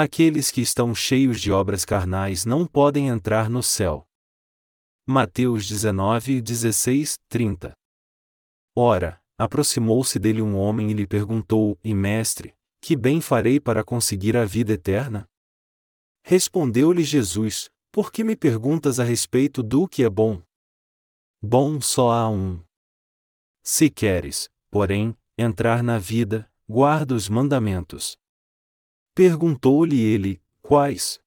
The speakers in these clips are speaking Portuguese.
Aqueles que estão cheios de obras carnais não podem entrar no céu. Mateus 19, 16, 30. Ora, aproximou-se dele um homem e lhe perguntou: E mestre, que bem farei para conseguir a vida eterna? Respondeu-lhe Jesus: Por que me perguntas a respeito do que é bom? Bom só há um. Se queres, porém, entrar na vida, guarda os mandamentos. Perguntou-lhe ele: Quais?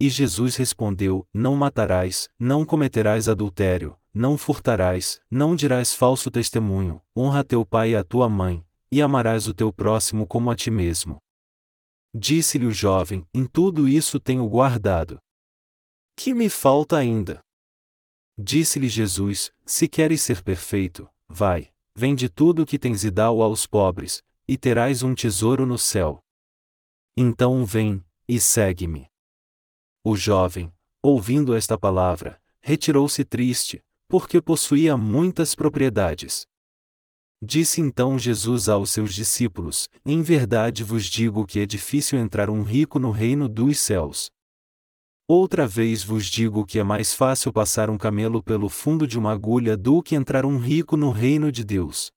E Jesus respondeu: Não matarás, não cometerás adultério, não furtarás, não dirás falso testemunho, honra teu pai e a tua mãe, e amarás o teu próximo como a ti mesmo. Disse-lhe o jovem: Em tudo isso tenho guardado. Que me falta ainda? Disse-lhe Jesus: Se queres ser perfeito, vai, vende tudo o que tens e dá-o aos pobres, e terás um tesouro no céu. Então vem, e segue-me. O jovem, ouvindo esta palavra, retirou-se triste, porque possuía muitas propriedades. Disse então Jesus aos seus discípulos: Em verdade vos digo que é difícil entrar um rico no reino dos céus. Outra vez vos digo que é mais fácil passar um camelo pelo fundo de uma agulha do que entrar um rico no reino de Deus.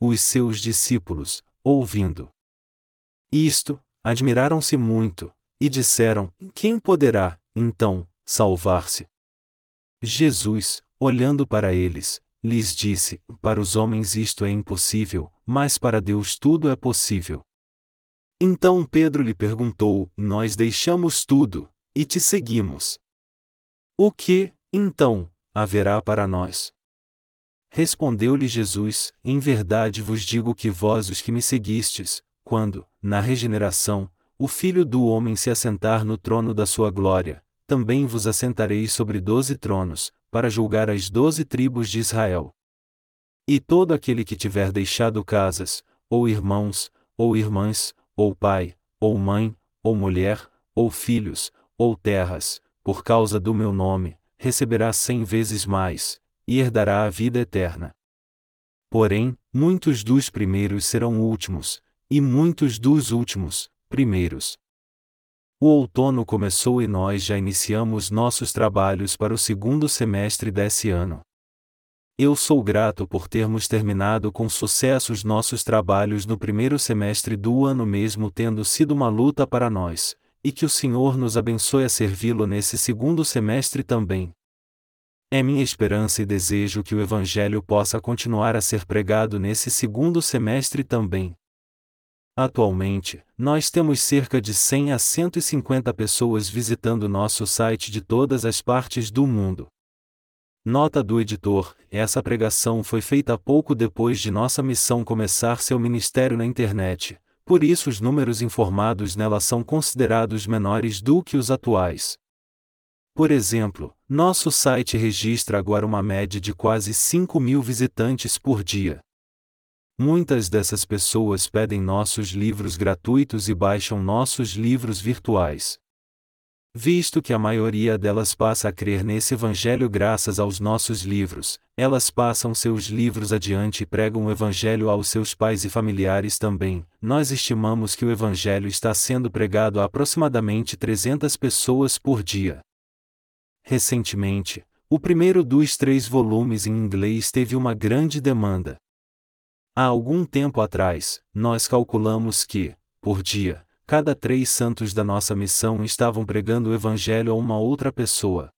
Os seus discípulos, ouvindo isto, admiraram-se muito, e disseram: Quem poderá, então, salvar-se? Jesus, olhando para eles, lhes disse: Para os homens isto é impossível, mas para Deus tudo é possível. Então Pedro lhe perguntou: Nós deixamos tudo, e te seguimos. O que, então, haverá para nós? Respondeu-lhe Jesus: Em verdade vos digo que vós os que me seguistes, quando, na regeneração, o Filho do Homem se assentar no trono da sua glória, também vos assentareis sobre doze tronos, para julgar as doze tribos de Israel. E todo aquele que tiver deixado casas, ou irmãos, ou irmãs, ou pai, ou mãe, ou mulher, ou filhos, ou terras, por causa do meu nome, receberá cem vezes mais, e herdará a vida eterna. Porém, muitos dos primeiros serão últimos, e muitos dos últimos, primeiros. O outono começou e nós já iniciamos nossos trabalhos para o segundo semestre desse ano. Eu sou grato por termos terminado com sucesso os nossos trabalhos no primeiro semestre do ano, mesmo tendo sido uma luta para nós, e que o Senhor nos abençoe a servi-lo nesse segundo semestre também. É minha esperança e desejo que o Evangelho possa continuar a ser pregado nesse segundo semestre também. Atualmente, nós temos cerca de 100 a 150 pessoas visitando nosso site de todas as partes do mundo. Nota do editor: essa pregação foi feita pouco depois de nossa missão começar seu ministério na internet, por isso os números informados nela são considerados menores do que os atuais. Por exemplo, nosso site registra agora uma média de quase 5 mil visitantes por dia. Muitas dessas pessoas pedem nossos livros gratuitos e baixam nossos livros virtuais. Visto que a maioria delas passa a crer nesse Evangelho graças aos nossos livros, elas passam seus livros adiante e pregam o Evangelho aos seus pais e familiares também. Nós estimamos que o Evangelho está sendo pregado a aproximadamente 300 pessoas por dia. Recentemente, o primeiro dos três volumes em inglês teve uma grande demanda. Há algum tempo atrás, nós calculamos que, por dia, cada três santos da nossa missão estavam pregando o Evangelho a uma outra pessoa.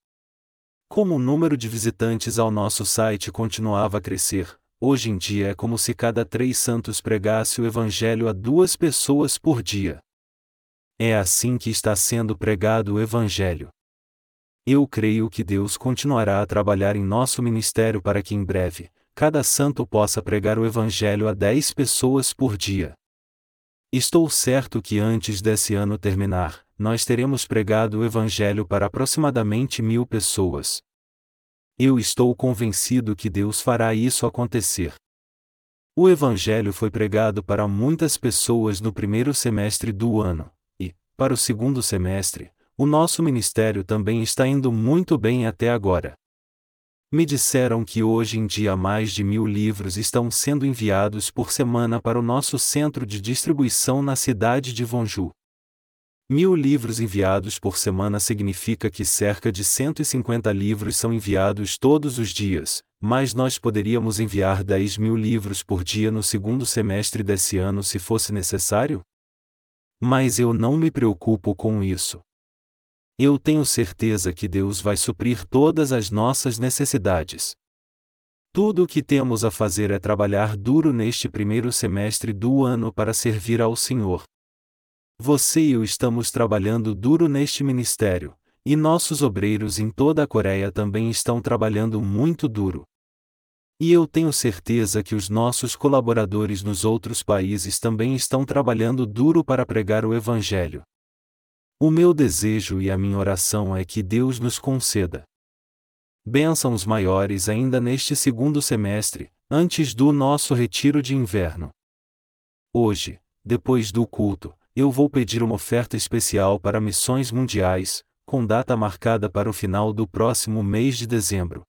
Como o número de visitantes ao nosso site continuava a crescer, hoje em dia é como se cada três santos pregasse o Evangelho a duas pessoas por dia. É assim que está sendo pregado o Evangelho. Eu creio que Deus continuará a trabalhar em nosso ministério para que em breve, cada santo possa pregar o Evangelho a dez pessoas por dia. Estou certo que antes desse ano terminar, nós teremos pregado o Evangelho para aproximadamente mil pessoas. Eu estou convencido que Deus fará isso acontecer. O Evangelho foi pregado para muitas pessoas no primeiro semestre do ano, e, para o segundo semestre, o nosso ministério também está indo muito bem até agora. Me disseram que hoje em dia mais de mil livros estão sendo enviados por semana para o nosso centro de distribuição na cidade de Vonju. Mil livros enviados por semana significa que cerca de 150 livros são enviados todos os dias, mas nós poderíamos enviar 10 mil livros por dia no segundo semestre desse ano se fosse necessário? Mas eu não me preocupo com isso. Eu tenho certeza que Deus vai suprir todas as nossas necessidades. Tudo o que temos a fazer é trabalhar duro neste primeiro semestre do ano para servir ao Senhor. Você e eu estamos trabalhando duro neste ministério, e nossos obreiros em toda a Coreia também estão trabalhando muito duro. E eu tenho certeza que os nossos colaboradores nos outros países também estão trabalhando duro para pregar o Evangelho. O meu desejo e a minha oração é que Deus nos conceda bênçãos maiores ainda neste segundo semestre, antes do nosso retiro de inverno. Hoje, depois do culto, eu vou pedir uma oferta especial para missões mundiais, com data marcada para o final do próximo mês de dezembro.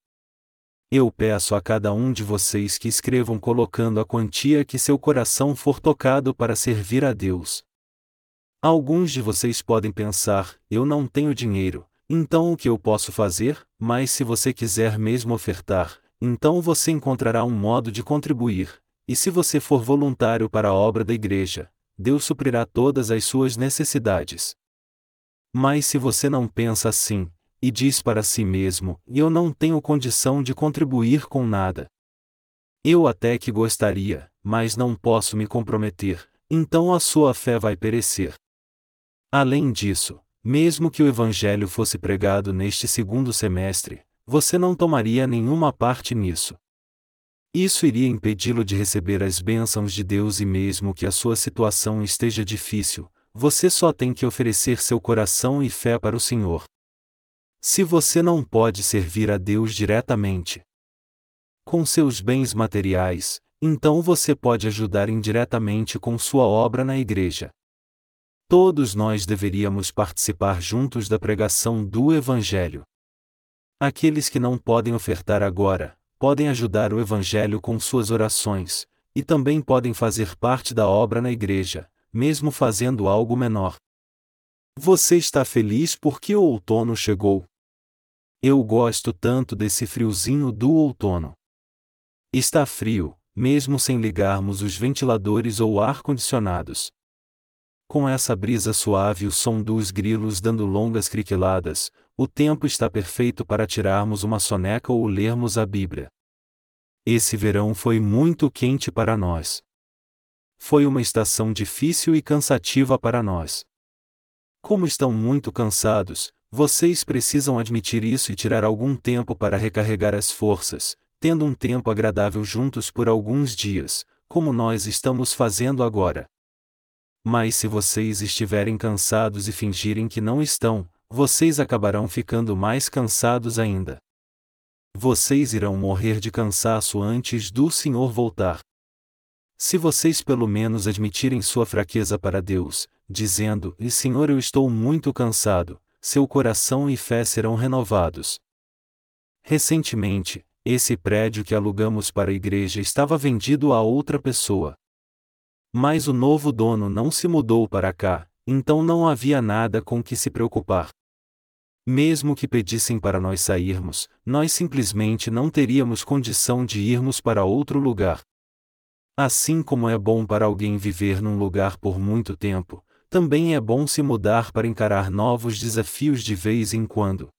Eu peço a cada um de vocês que escrevam colocando a quantia que seu coração for tocado para servir a Deus. Alguns de vocês podem pensar: eu não tenho dinheiro, então o que eu posso fazer? Mas se você quiser mesmo ofertar, então você encontrará um modo de contribuir, e se você for voluntário para a obra da igreja, Deus suprirá todas as suas necessidades. Mas se você não pensa assim, e diz para si mesmo: Eu não tenho condição de contribuir com nada. Eu até que gostaria, mas não posso me comprometer, então a sua fé vai perecer. Além disso, mesmo que o Evangelho fosse pregado neste segundo semestre, você não tomaria nenhuma parte nisso. Isso iria impedi-lo de receber as bênçãos de Deus e mesmo que a sua situação esteja difícil, você só tem que oferecer seu coração e fé para o Senhor. Se você não pode servir a Deus diretamente com seus bens materiais, então você pode ajudar indiretamente com sua obra na igreja. Todos nós deveríamos participar juntos da pregação do Evangelho. Aqueles que não podem ofertar agora, podem ajudar o Evangelho com suas orações, e também podem fazer parte da obra na igreja, mesmo fazendo algo menor. Você está feliz porque o outono chegou? Eu gosto tanto desse friozinho do outono. Está frio, mesmo sem ligarmos os ventiladores ou ar-condicionados. Com essa brisa suave e o som dos grilos dando longas criquiladas, o tempo está perfeito para tirarmos uma soneca ou lermos a Bíblia. Esse verão foi muito quente para nós. Foi uma estação difícil e cansativa para nós. Como estão muito cansados, vocês precisam admitir isso e tirar algum tempo para recarregar as forças, tendo um tempo agradável juntos por alguns dias, como nós estamos fazendo agora. Mas se vocês estiverem cansados e fingirem que não estão, vocês acabarão ficando mais cansados ainda. Vocês irão morrer de cansaço antes do Senhor voltar. Se vocês pelo menos admitirem sua fraqueza para Deus, dizendo: E Senhor, eu estou muito cansado, seu coração e fé serão renovados. Recentemente, esse prédio que alugamos para a igreja estava vendido a outra pessoa. Mas o novo dono não se mudou para cá, então não havia nada com que se preocupar. Mesmo que pedissem para nós sairmos, nós simplesmente não teríamos condição de irmos para outro lugar. Assim como é bom para alguém viver num lugar por muito tempo, também é bom se mudar para encarar novos desafios de vez em quando.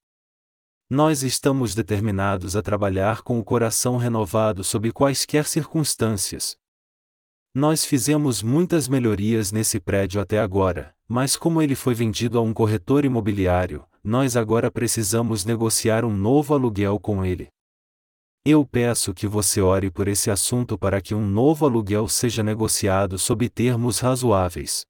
Nós estamos determinados a trabalhar com o coração renovado sob quaisquer circunstâncias. Nós fizemos muitas melhorias nesse prédio até agora, mas como ele foi vendido a um corretor imobiliário, nós agora precisamos negociar um novo aluguel com ele. Eu peço que você ore por esse assunto para que um novo aluguel seja negociado sob termos razoáveis.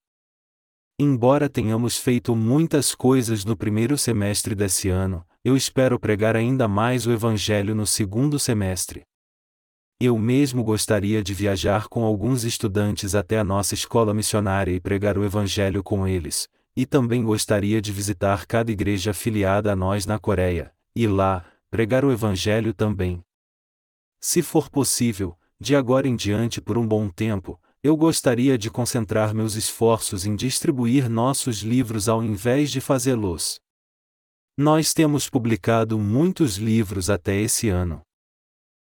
Embora tenhamos feito muitas coisas no primeiro semestre desse ano, eu espero pregar ainda mais o Evangelho no segundo semestre. Eu mesmo gostaria de viajar com alguns estudantes até a nossa escola missionária e pregar o Evangelho com eles, e também gostaria de visitar cada igreja afiliada a nós na Coreia, e lá, pregar o Evangelho também. Se for possível, de agora em diante por um bom tempo, eu gostaria de concentrar meus esforços em distribuir nossos livros ao invés de fazê-los. Nós temos publicado muitos livros até esse ano.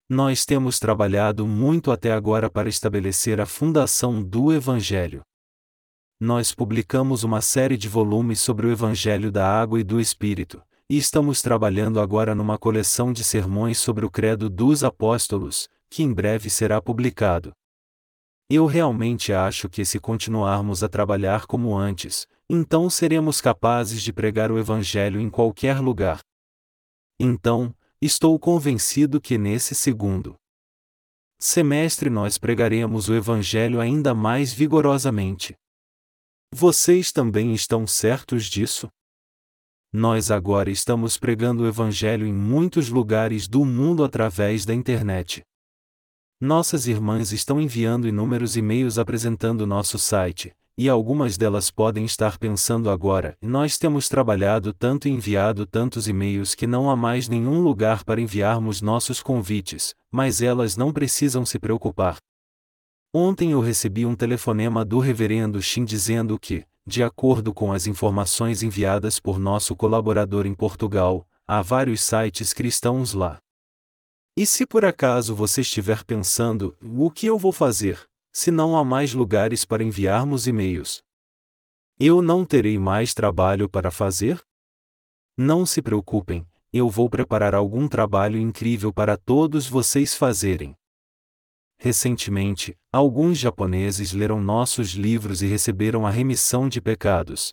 Nós temos trabalhado muito até agora para estabelecer a fundação do Evangelho. Nós publicamos uma série de volumes sobre o Evangelho da Água e do Espírito, e estamos trabalhando agora numa coleção de sermões sobre o Credo dos Apóstolos, que em breve será publicado. Eu realmente acho que se continuarmos a trabalhar como antes, então seremos capazes de pregar o Evangelho em qualquer lugar. Então, estou convencido que nesse segundo semestre nós pregaremos o Evangelho ainda mais vigorosamente. Vocês também estão certos disso? Nós agora estamos pregando o Evangelho em muitos lugares do mundo através da internet. Nossas irmãs estão enviando inúmeros e-mails apresentando nosso site, e algumas delas podem estar pensando agora: nós temos trabalhado tanto e enviado tantos e-mails que não há mais nenhum lugar para enviarmos nossos convites, mas elas não precisam se preocupar. Ontem eu recebi um telefonema do Reverendo Shin dizendo que, de acordo com as informações enviadas por nosso colaborador em Portugal, há vários sites cristãos lá. E se por acaso você estiver pensando, o que eu vou fazer, se não há mais lugares para enviarmos e-mails? Eu não terei mais trabalho para fazer? Não se preocupem, eu vou preparar algum trabalho incrível para todos vocês fazerem. Recentemente, alguns japoneses leram nossos livros e receberam a remissão de pecados.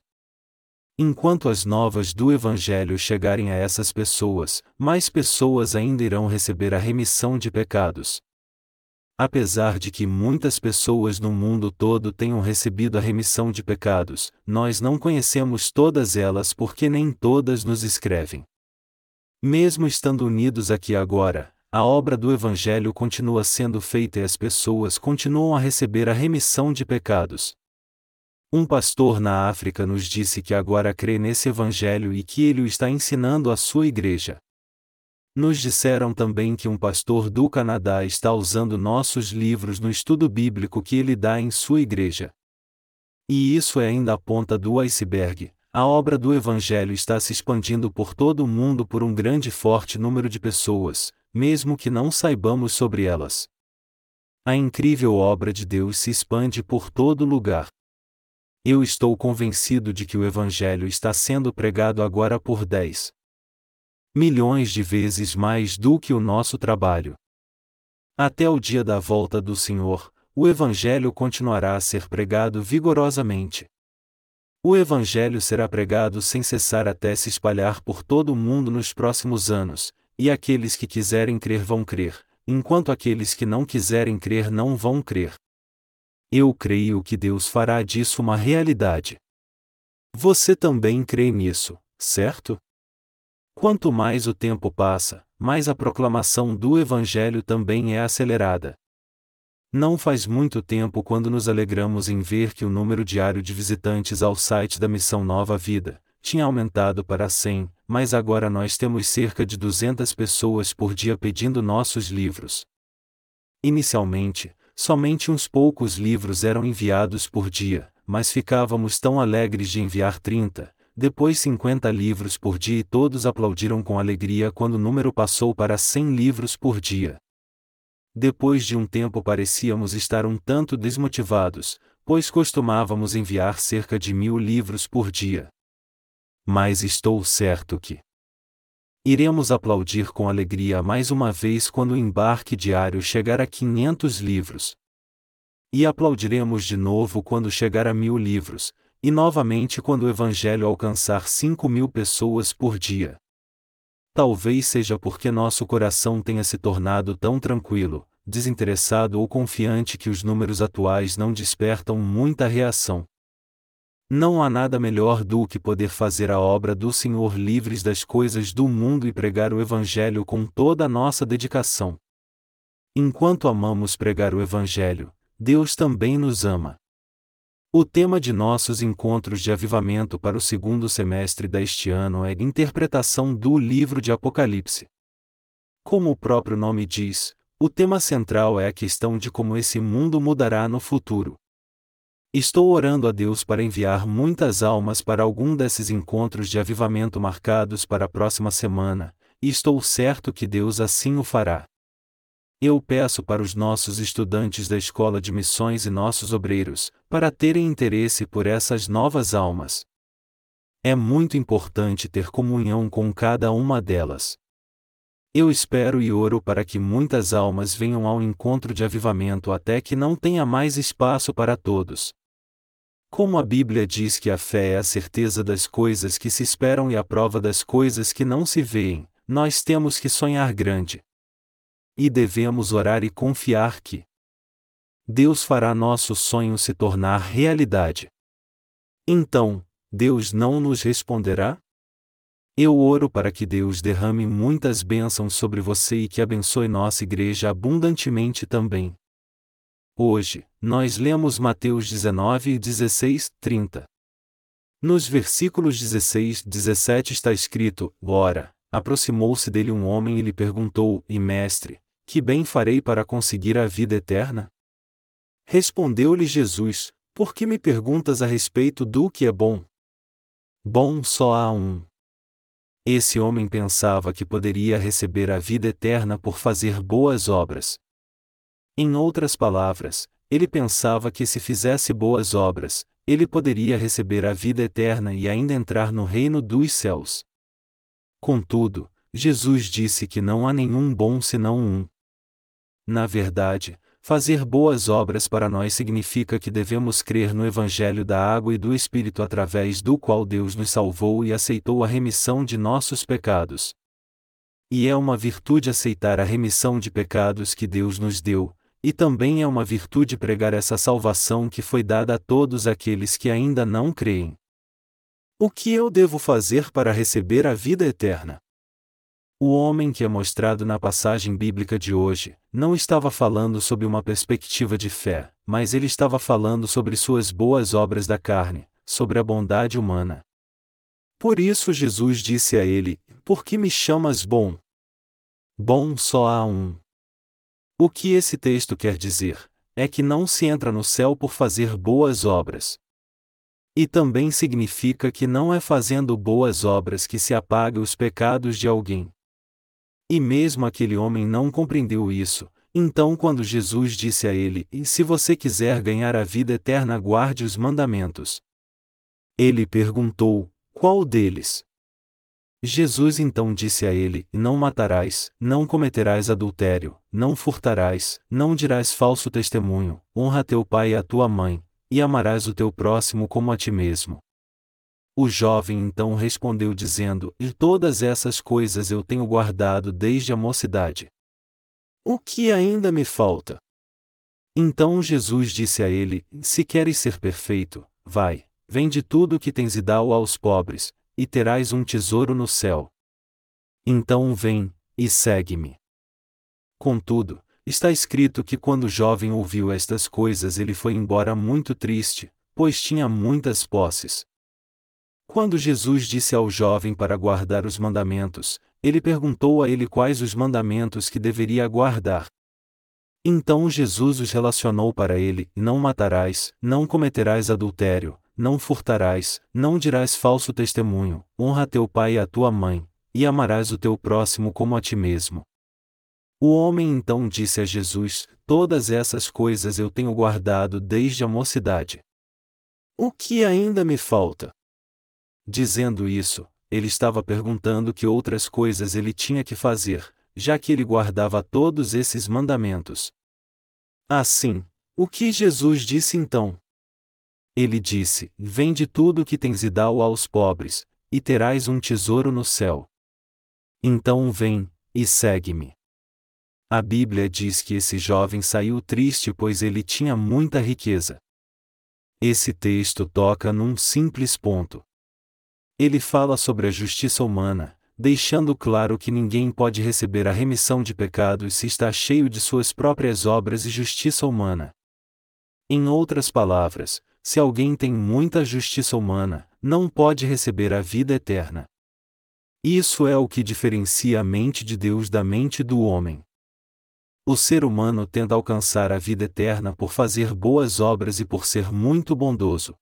Enquanto as novas do Evangelho chegarem a essas pessoas, mais pessoas ainda irão receber a remissão de pecados. Apesar de que muitas pessoas no mundo todo tenham recebido a remissão de pecados, nós não conhecemos todas elas porque nem todas nos escrevem. Mesmo estando unidos aqui agora, a obra do Evangelho continua sendo feita e as pessoas continuam a receber a remissão de pecados. Um pastor na África nos disse que agora crê nesse Evangelho e que ele o está ensinando à sua igreja. Nos disseram também que um pastor do Canadá está usando nossos livros no estudo bíblico que ele dá em sua igreja. E isso é ainda a ponta do iceberg. A obra do Evangelho está se expandindo por todo o mundo por um grande e forte número de pessoas, mesmo que não saibamos sobre elas. A incrível obra de Deus se expande por todo lugar. Eu estou convencido de que o Evangelho está sendo pregado agora por 10 milhões de vezes mais do que o nosso trabalho. Até o dia da volta do Senhor, o Evangelho continuará a ser pregado vigorosamente. O Evangelho será pregado sem cessar até se espalhar por todo o mundo nos próximos anos, e aqueles que quiserem crer vão crer, enquanto aqueles que não quiserem crer não vão crer. Eu creio que Deus fará disso uma realidade. Você também crê nisso, certo? Quanto mais o tempo passa, mais a proclamação do Evangelho também é acelerada. Não faz muito tempo quando nos alegramos em ver que o número diário de visitantes ao site da Missão Nova Vida tinha aumentado para 100, mas agora nós temos cerca de 200 pessoas por dia pedindo nossos livros. Inicialmente, Somente uns poucos livros eram enviados por dia, mas ficávamos tão alegres de enviar 30, depois 50 livros por dia e todos aplaudiram com alegria quando o número passou para 100 livros por dia. Depois de um tempo parecíamos estar um tanto desmotivados, pois costumávamos enviar cerca de mil livros por dia. Mas estou certo que, Iremos aplaudir com alegria mais uma vez quando o embarque diário chegar a 500 livros. E aplaudiremos de novo quando chegar a mil livros, e novamente quando o Evangelho alcançar 5 mil pessoas por dia. Talvez seja porque nosso coração tenha se tornado tão tranquilo, desinteressado ou confiante que os números atuais não despertam muita reação. Não há nada melhor do que poder fazer a obra do Senhor livres das coisas do mundo e pregar o Evangelho com toda a nossa dedicação. Enquanto amamos pregar o Evangelho, Deus também nos ama. O tema de nossos encontros de avivamento para o segundo semestre deste ano é Interpretação do Livro de Apocalipse. Como o próprio nome diz, o tema central é a questão de como esse mundo mudará no futuro. Estou orando a Deus para enviar muitas almas para algum desses encontros de avivamento marcados para a próxima semana, e estou certo que Deus assim o fará. Eu peço para os nossos estudantes da Escola de Missões e nossos obreiros, para terem interesse por essas novas almas. É muito importante ter comunhão com cada uma delas. Eu espero e oro para que muitas almas venham ao encontro de avivamento até que não tenha mais espaço para todos. Como a Bíblia diz que a fé é a certeza das coisas que se esperam e a prova das coisas que não se veem, nós temos que sonhar grande. E devemos orar e confiar que Deus fará nosso sonho se tornar realidade. Então, Deus não nos responderá? Eu oro para que Deus derrame muitas bênçãos sobre você e que abençoe nossa igreja abundantemente também. Hoje, nós lemos Mateus 19, 16, 30. Nos versículos 16 17 está escrito: Ora, aproximou-se dele um homem e lhe perguntou: E mestre, que bem farei para conseguir a vida eterna? Respondeu-lhe Jesus: Por que me perguntas a respeito do que é bom? Bom só há um. Esse homem pensava que poderia receber a vida eterna por fazer boas obras. Em outras palavras, ele pensava que se fizesse boas obras, ele poderia receber a vida eterna e ainda entrar no reino dos céus. Contudo, Jesus disse que não há nenhum bom senão um. Na verdade, fazer boas obras para nós significa que devemos crer no Evangelho da água e do Espírito através do qual Deus nos salvou e aceitou a remissão de nossos pecados. E é uma virtude aceitar a remissão de pecados que Deus nos deu, e também é uma virtude pregar essa salvação que foi dada a todos aqueles que ainda não creem. O que eu devo fazer para receber a vida eterna? O homem que é mostrado na passagem bíblica de hoje, não estava falando sob uma perspectiva de fé, mas ele estava falando sobre suas boas obras da carne, sobre a bondade humana. Por isso Jesus disse a ele: Por que me chamas bom? Bom só há um. O que esse texto quer dizer é que não se entra no céu por fazer boas obras. E também significa que não é fazendo boas obras que se apaga os pecados de alguém. E mesmo aquele homem não compreendeu isso, então quando Jesus disse a ele: E se você quiser ganhar a vida eterna, guarde os mandamentos. Ele perguntou: Qual deles? Jesus então disse a ele: Não matarás, não cometerás adultério, não furtarás, não dirás falso testemunho, honra teu pai e a tua mãe, e amarás o teu próximo como a ti mesmo. O jovem então respondeu dizendo: E todas essas coisas eu tenho guardado desde a mocidade. O que ainda me falta? Então Jesus disse a ele: Se queres ser perfeito, vai, vende tudo o que tens e dá-o aos pobres, e terás um tesouro no céu. Então vem, e segue-me. Contudo, está escrito que quando o jovem ouviu estas coisas ele foi embora muito triste, pois tinha muitas posses. Quando Jesus disse ao jovem para guardar os mandamentos, ele perguntou a ele quais os mandamentos que deveria guardar. Então Jesus os relacionou para ele: Não matarás, não cometerás adultério, não furtarás, não dirás falso testemunho, honra teu pai e a tua mãe, e amarás o teu próximo como a ti mesmo. O homem então disse a Jesus: Todas essas coisas eu tenho guardado desde a mocidade. O que ainda me falta? Dizendo isso, ele estava perguntando que outras coisas ele tinha que fazer, já que ele guardava todos esses mandamentos. Assim, o que Jesus disse então? Ele disse: Vende tudo o que tens e dá-o aos pobres, e terás um tesouro no céu. Então vem, e segue-me. A Bíblia diz que esse jovem saiu triste pois ele tinha muita riqueza. Esse texto toca num simples ponto. Ele fala sobre a justiça humana, deixando claro que ninguém pode receber a remissão de pecados se está cheio de suas próprias obras e justiça humana. Em outras palavras, se alguém tem muita justiça humana, não pode receber a vida eterna. Isso é o que diferencia a mente de Deus da mente do homem. O ser humano tenta alcançar a vida eterna por fazer boas obras e por ser muito bondoso.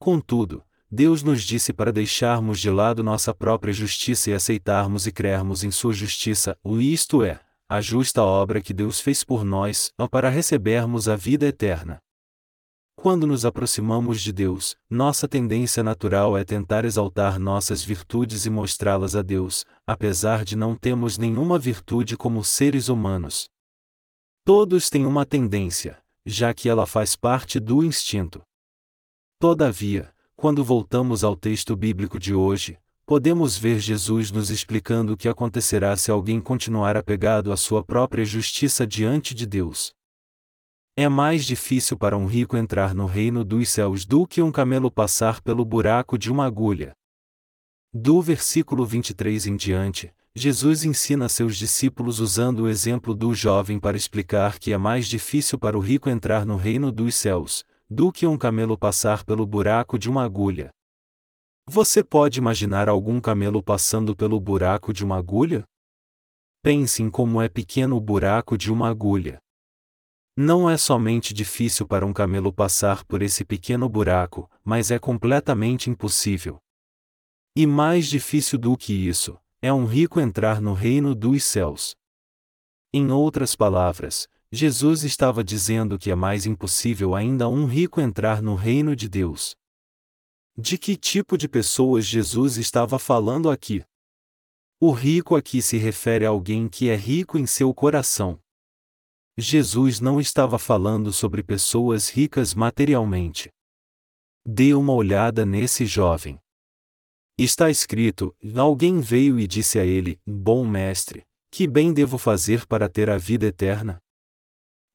Contudo, Deus nos disse para deixarmos de lado nossa própria justiça e aceitarmos e crermos em Sua justiça, o isto é, a justa obra que Deus fez por nós, para recebermos a vida eterna. Quando nos aproximamos de Deus, nossa tendência natural é tentar exaltar nossas virtudes e mostrá-las a Deus, apesar de não termos nenhuma virtude como seres humanos. Todos têm uma tendência, já que ela faz parte do instinto. Todavia, quando voltamos ao texto bíblico de hoje, podemos ver Jesus nos explicando o que acontecerá se alguém continuar apegado à sua própria justiça diante de Deus. É mais difícil para um rico entrar no reino dos céus do que um camelo passar pelo buraco de uma agulha. Do versículo 23 em diante, Jesus ensina seus discípulos usando o exemplo do jovem para explicar que é mais difícil para o rico entrar no reino dos céus, do que um camelo passar pelo buraco de uma agulha. Você pode imaginar algum camelo passando pelo buraco de uma agulha? Pense em como é pequeno o buraco de uma agulha. Não é somente difícil para um camelo passar por esse pequeno buraco, mas é completamente impossível. E mais difícil do que isso, é um rico entrar no reino dos céus. Em outras palavras, Jesus estava dizendo que é mais impossível ainda um rico entrar no reino de Deus. De que tipo de pessoas Jesus estava falando aqui? O rico aqui se refere a alguém que é rico em seu coração. Jesus não estava falando sobre pessoas ricas materialmente. Dê uma olhada nesse jovem. Está escrito: Alguém veio e disse a ele: Bom mestre, que bem devo fazer para ter a vida eterna?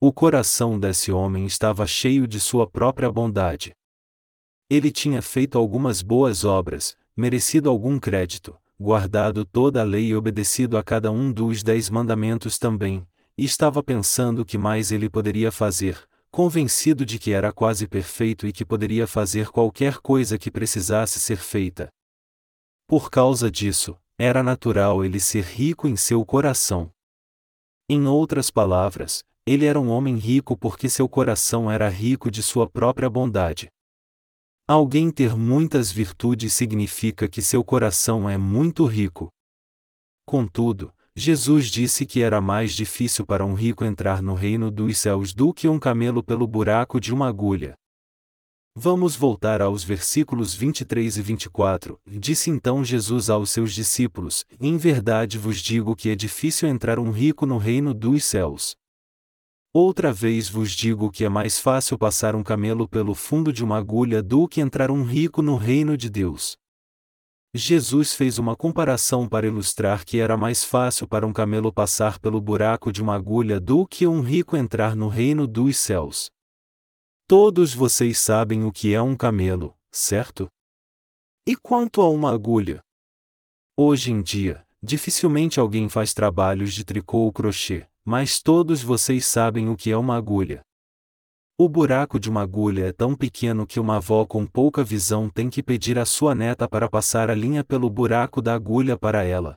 O coração desse homem estava cheio de sua própria bondade. Ele tinha feito algumas boas obras, merecido algum crédito, guardado toda a lei e obedecido a cada um dos dez mandamentos também, e estava pensando o que mais ele poderia fazer, convencido de que era quase perfeito e que poderia fazer qualquer coisa que precisasse ser feita. Por causa disso, era natural ele ser rico em seu coração. Em outras palavras, ele era um homem rico porque seu coração era rico de sua própria bondade. Alguém ter muitas virtudes significa que seu coração é muito rico. Contudo, Jesus disse que era mais difícil para um rico entrar no reino dos céus do que um camelo pelo buraco de uma agulha. Vamos voltar aos versículos 23 e 24. Disse então Jesus aos seus discípulos: Em verdade vos digo que é difícil entrar um rico no reino dos céus. Outra vez vos digo que é mais fácil passar um camelo pelo fundo de uma agulha do que entrar um rico no reino de Deus. Jesus fez uma comparação para ilustrar que era mais fácil para um camelo passar pelo buraco de uma agulha do que um rico entrar no reino dos céus. Todos vocês sabem o que é um camelo, certo? E quanto a uma agulha? Hoje em dia, dificilmente alguém faz trabalhos de tricô ou crochê, mas todos vocês sabem o que é uma agulha. O buraco de uma agulha é tão pequeno que uma avó com pouca visão tem que pedir à sua neta para passar a linha pelo buraco da agulha para ela.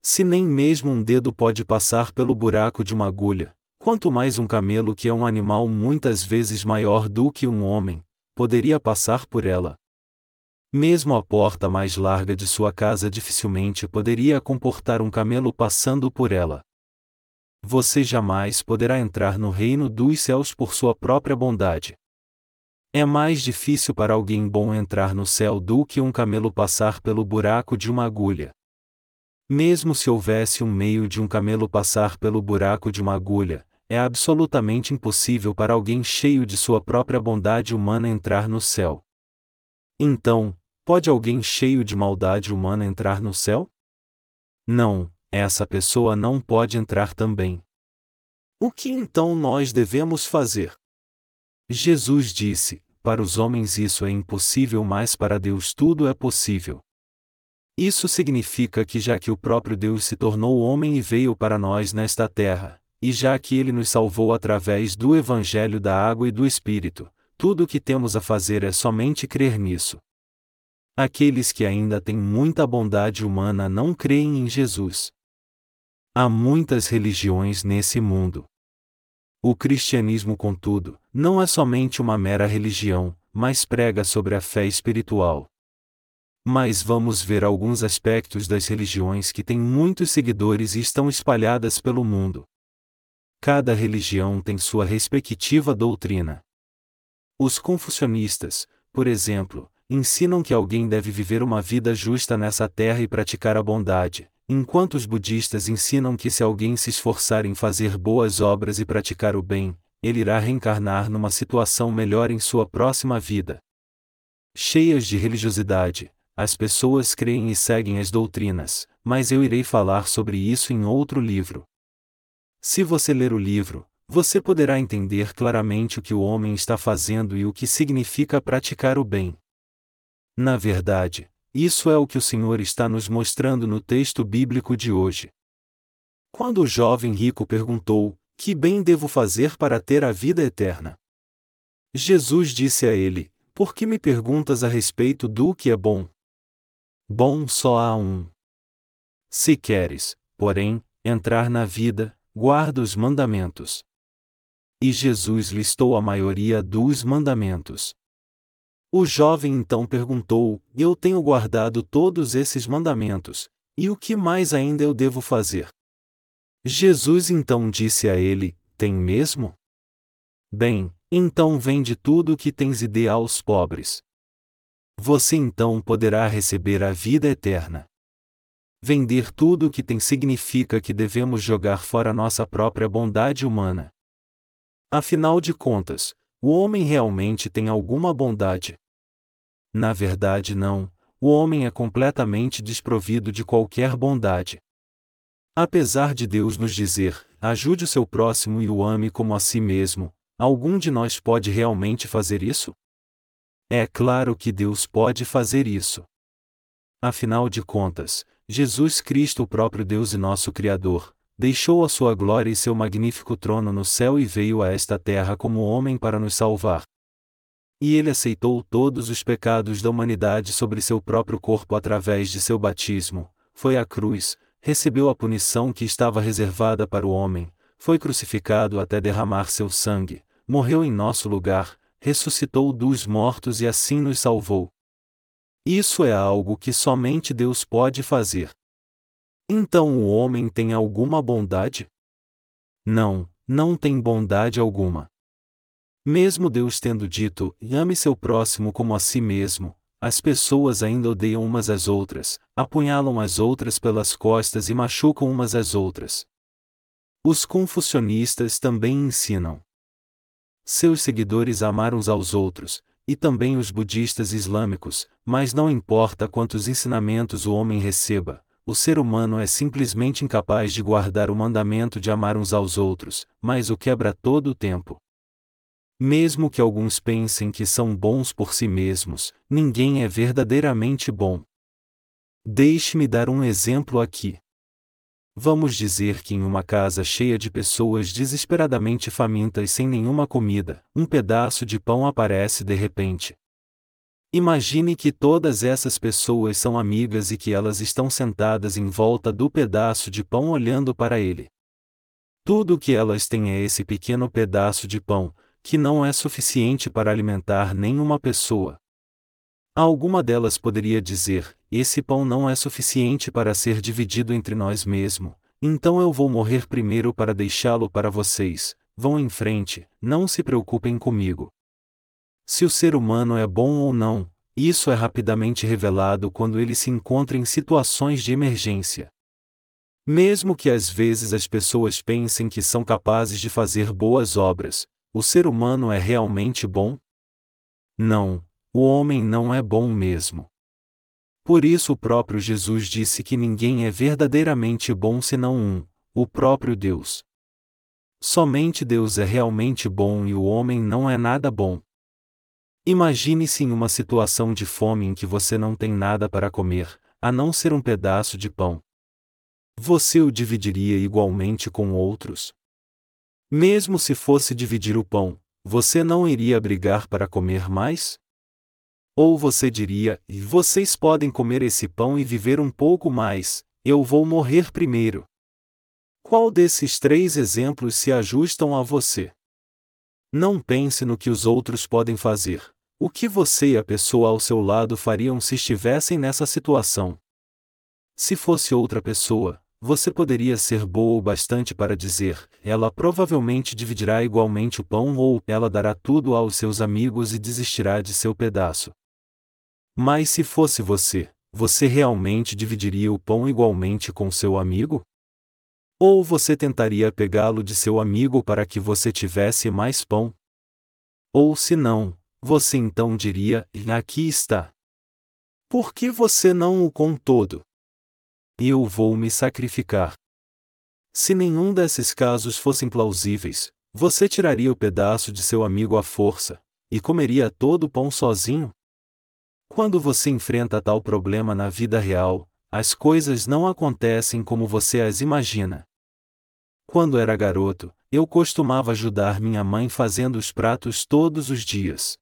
Se nem mesmo um dedo pode passar pelo buraco de uma agulha, quanto mais um camelo que é um animal muitas vezes maior do que um homem, poderia passar por ela. Mesmo a porta mais larga de sua casa dificilmente poderia comportar um camelo passando por ela você jamais poderá entrar no reino dos céus por sua própria bondade. É mais difícil para alguém bom entrar no céu do que um camelo passar pelo buraco de uma agulha. Mesmo se houvesse um meio de um camelo passar pelo buraco de uma agulha, é absolutamente impossível para alguém cheio de sua própria bondade humana entrar no céu. Então, pode alguém cheio de maldade humana entrar no céu? Não, essa pessoa não pode entrar também. O que então nós devemos fazer? Jesus disse: Para os homens isso é impossível, mas para Deus tudo é possível. Isso significa que já que o próprio Deus se tornou homem e veio para nós nesta terra, e já que ele nos salvou através do Evangelho da Água e do Espírito, tudo o que temos a fazer é somente crer nisso. Aqueles que ainda têm muita bondade humana não creem em Jesus. Há muitas religiões nesse mundo. O cristianismo, contudo, não é somente uma mera religião, mas prega sobre a fé espiritual. Mas vamos ver alguns aspectos das religiões que têm muitos seguidores e estão espalhadas pelo mundo. Cada religião tem sua respectiva doutrina. Os confucionistas, por exemplo, ensinam que alguém deve viver uma vida justa nessa terra e praticar a bondade, enquanto os budistas ensinam que se alguém se esforçar em fazer boas obras e praticar o bem, ele irá reencarnar numa situação melhor em sua próxima vida. Cheias de religiosidade, as pessoas creem e seguem as doutrinas, mas eu irei falar sobre isso em outro livro. Se você ler o livro, você poderá entender claramente o que o homem está fazendo e o que significa praticar o bem. Na verdade, isso é o que o Senhor está nos mostrando no texto bíblico de hoje. Quando o jovem rico perguntou: Que bem devo fazer para ter a vida eterna? Jesus disse a ele: Por que me perguntas a respeito do que é bom? Bom só há um. Se queres, porém, entrar na vida, guarda os mandamentos. E Jesus listou a maioria dos mandamentos. O jovem então perguntou: Eu tenho guardado todos esses mandamentos, e o que mais ainda eu devo fazer? Jesus então disse a ele: Tem mesmo? Bem, então vende tudo o que tens e dê aos pobres. Você então poderá receber a vida eterna. Vender tudo o que tem significa que devemos jogar fora nossa própria bondade humana. Afinal de contas, o homem realmente tem alguma bondade? Na verdade, não, o homem é completamente desprovido de qualquer bondade. Apesar de Deus nos dizer: ajude o seu próximo e o ame como a si mesmo, algum de nós pode realmente fazer isso? É claro que Deus pode fazer isso. Afinal de contas, Jesus Cristo, o próprio Deus e nosso Criador, deixou a sua glória e seu magnífico trono no céu e veio a esta terra como homem para nos salvar. E ele aceitou todos os pecados da humanidade sobre seu próprio corpo através de seu batismo, foi à cruz, recebeu a punição que estava reservada para o homem, foi crucificado até derramar seu sangue, morreu em nosso lugar, ressuscitou dos mortos e assim nos salvou. Isso é algo que somente Deus pode fazer. Então o homem tem alguma bondade? Não, não tem bondade alguma. Mesmo Deus tendo dito, ame seu próximo como a si mesmo, as pessoas ainda odeiam umas às outras, apunhalam as outras pelas costas e machucam umas às outras. Os confucionistas também ensinam. Seus seguidores amar uns aos outros, e também os budistas islâmicos, mas não importa quantos ensinamentos o homem receba, o ser humano é simplesmente incapaz de guardar o mandamento de amar uns aos outros, mas o quebra todo o tempo. Mesmo que alguns pensem que são bons por si mesmos, ninguém é verdadeiramente bom. Deixe-me dar um exemplo aqui. Vamos dizer que em uma casa cheia de pessoas desesperadamente famintas sem nenhuma comida, um pedaço de pão aparece de repente. Imagine que todas essas pessoas são amigas e que elas estão sentadas em volta do pedaço de pão olhando para ele. Tudo o que elas têm é esse pequeno pedaço de pão, que não é suficiente para alimentar nenhuma pessoa. Alguma delas poderia dizer: esse pão não é suficiente para ser dividido entre nós mesmos, então eu vou morrer primeiro para deixá-lo para vocês. Vão em frente, não se preocupem comigo. Se o ser humano é bom ou não, isso é rapidamente revelado quando ele se encontra em situações de emergência. Mesmo que às vezes as pessoas pensem que são capazes de fazer boas obras, o ser humano é realmente bom? Não, o homem não é bom mesmo. Por isso o próprio Jesus disse que ninguém é verdadeiramente bom senão um, o próprio Deus. Somente Deus é realmente bom e o homem não é nada bom. Imagine-se em uma situação de fome em que você não tem nada para comer, a não ser um pedaço de pão. Você o dividiria igualmente com outros? Mesmo se fosse dividir o pão, você não iria brigar para comer mais? Ou você diria: vocês podem comer esse pão e viver um pouco mais, eu vou morrer primeiro. Qual desses três exemplos se ajustam a você? Não pense no que os outros podem fazer. O que você e a pessoa ao seu lado fariam se estivessem nessa situação? Se fosse outra pessoa, você poderia ser boa o bastante para dizer: ela provavelmente dividirá igualmente o pão ou ela dará tudo aos seus amigos e desistirá de seu pedaço. Mas se fosse você, você realmente dividiria o pão igualmente com seu amigo? Ou você tentaria pegá-lo de seu amigo para que você tivesse mais pão? Ou se não, você então diria: Aqui está. Por que você não o com todo? Eu vou me sacrificar. Se nenhum desses casos fossem plausíveis, você tiraria o pedaço de seu amigo à força, e comeria todo o pão sozinho? Quando você enfrenta tal problema na vida real, as coisas não acontecem como você as imagina. Quando era garoto, eu costumava ajudar minha mãe fazendo os pratos todos os dias.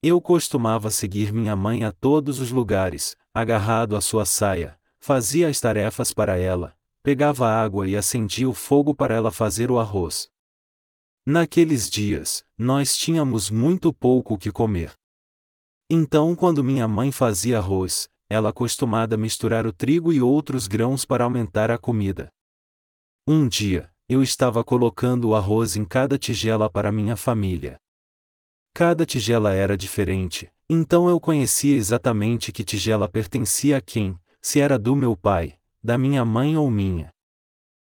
Eu costumava seguir minha mãe a todos os lugares, agarrado à sua saia, fazia as tarefas para ela, pegava água e acendia o fogo para ela fazer o arroz. Naqueles dias, nós tínhamos muito pouco o que comer. Então, quando minha mãe fazia arroz, ela costumava misturar o trigo e outros grãos para aumentar a comida. Um dia, eu estava colocando o arroz em cada tigela para minha família. Cada tigela era diferente, então eu conhecia exatamente que tigela pertencia a quem, se era do meu pai, da minha mãe ou minha.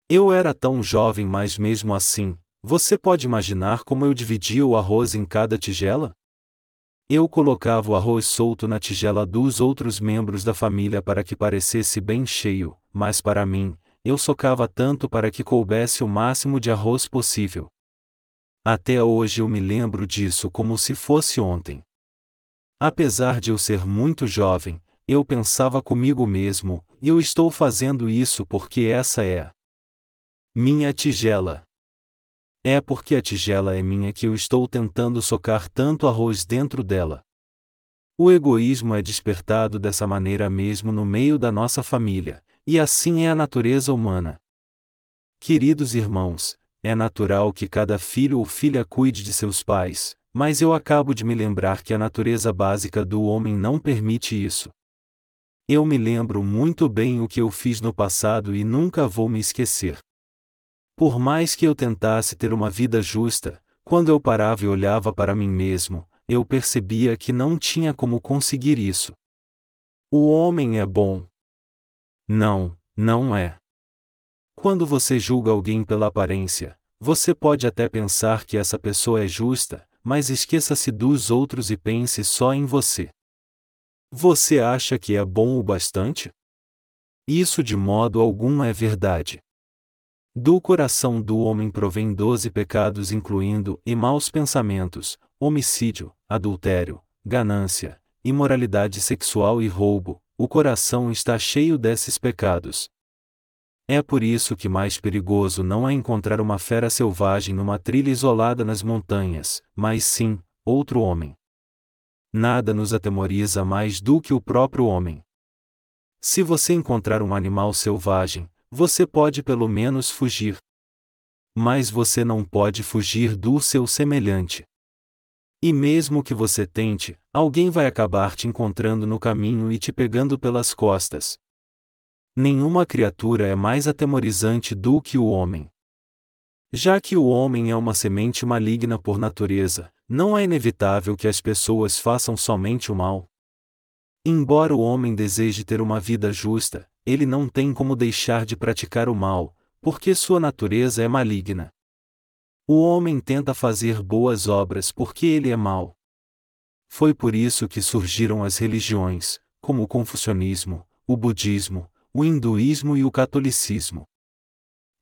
Eu era tão jovem, mas mesmo assim, você pode imaginar como eu dividia o arroz em cada tigela? Eu colocava o arroz solto na tigela dos outros membros da família para que parecesse bem cheio, mas para mim, eu socava tanto para que coubesse o máximo de arroz possível. Até hoje eu me lembro disso como se fosse ontem. Apesar de eu ser muito jovem, eu pensava comigo mesmo, eu estou fazendo isso porque essa é minha tigela. É porque a tigela é minha que eu estou tentando socar tanto arroz dentro dela. O egoísmo é despertado dessa maneira mesmo no meio da nossa família, e assim é a natureza humana. Queridos irmãos, é natural que cada filho ou filha cuide de seus pais, mas eu acabo de me lembrar que a natureza básica do homem não permite isso. Eu me lembro muito bem o que eu fiz no passado e nunca vou me esquecer. Por mais que eu tentasse ter uma vida justa, quando eu parava e olhava para mim mesmo, eu percebia que não tinha como conseguir isso. O homem é bom, não, não é. Quando você julga alguém pela aparência, você pode até pensar que essa pessoa é justa, mas esqueça-se dos outros e pense só em você. Você acha que é bom o bastante? Isso de modo algum é verdade. Do coração do homem provém doze pecados, incluindo e maus pensamentos, homicídio, adultério, ganância, imoralidade sexual e roubo, o coração está cheio desses pecados. É por isso que mais perigoso não é encontrar uma fera selvagem numa trilha isolada nas montanhas, mas sim, outro homem. Nada nos atemoriza mais do que o próprio homem. Se você encontrar um animal selvagem, você pode pelo menos fugir. Mas você não pode fugir do seu semelhante. E mesmo que você tente, alguém vai acabar te encontrando no caminho e te pegando pelas costas. Nenhuma criatura é mais atemorizante do que o homem. Já que o homem é uma semente maligna por natureza, não é inevitável que as pessoas façam somente o mal. Embora o homem deseje ter uma vida justa, ele não tem como deixar de praticar o mal, porque sua natureza é maligna. O homem tenta fazer boas obras porque ele é mau. Foi por isso que surgiram as religiões, como o confucionismo, o budismo, o hinduísmo e o catolicismo.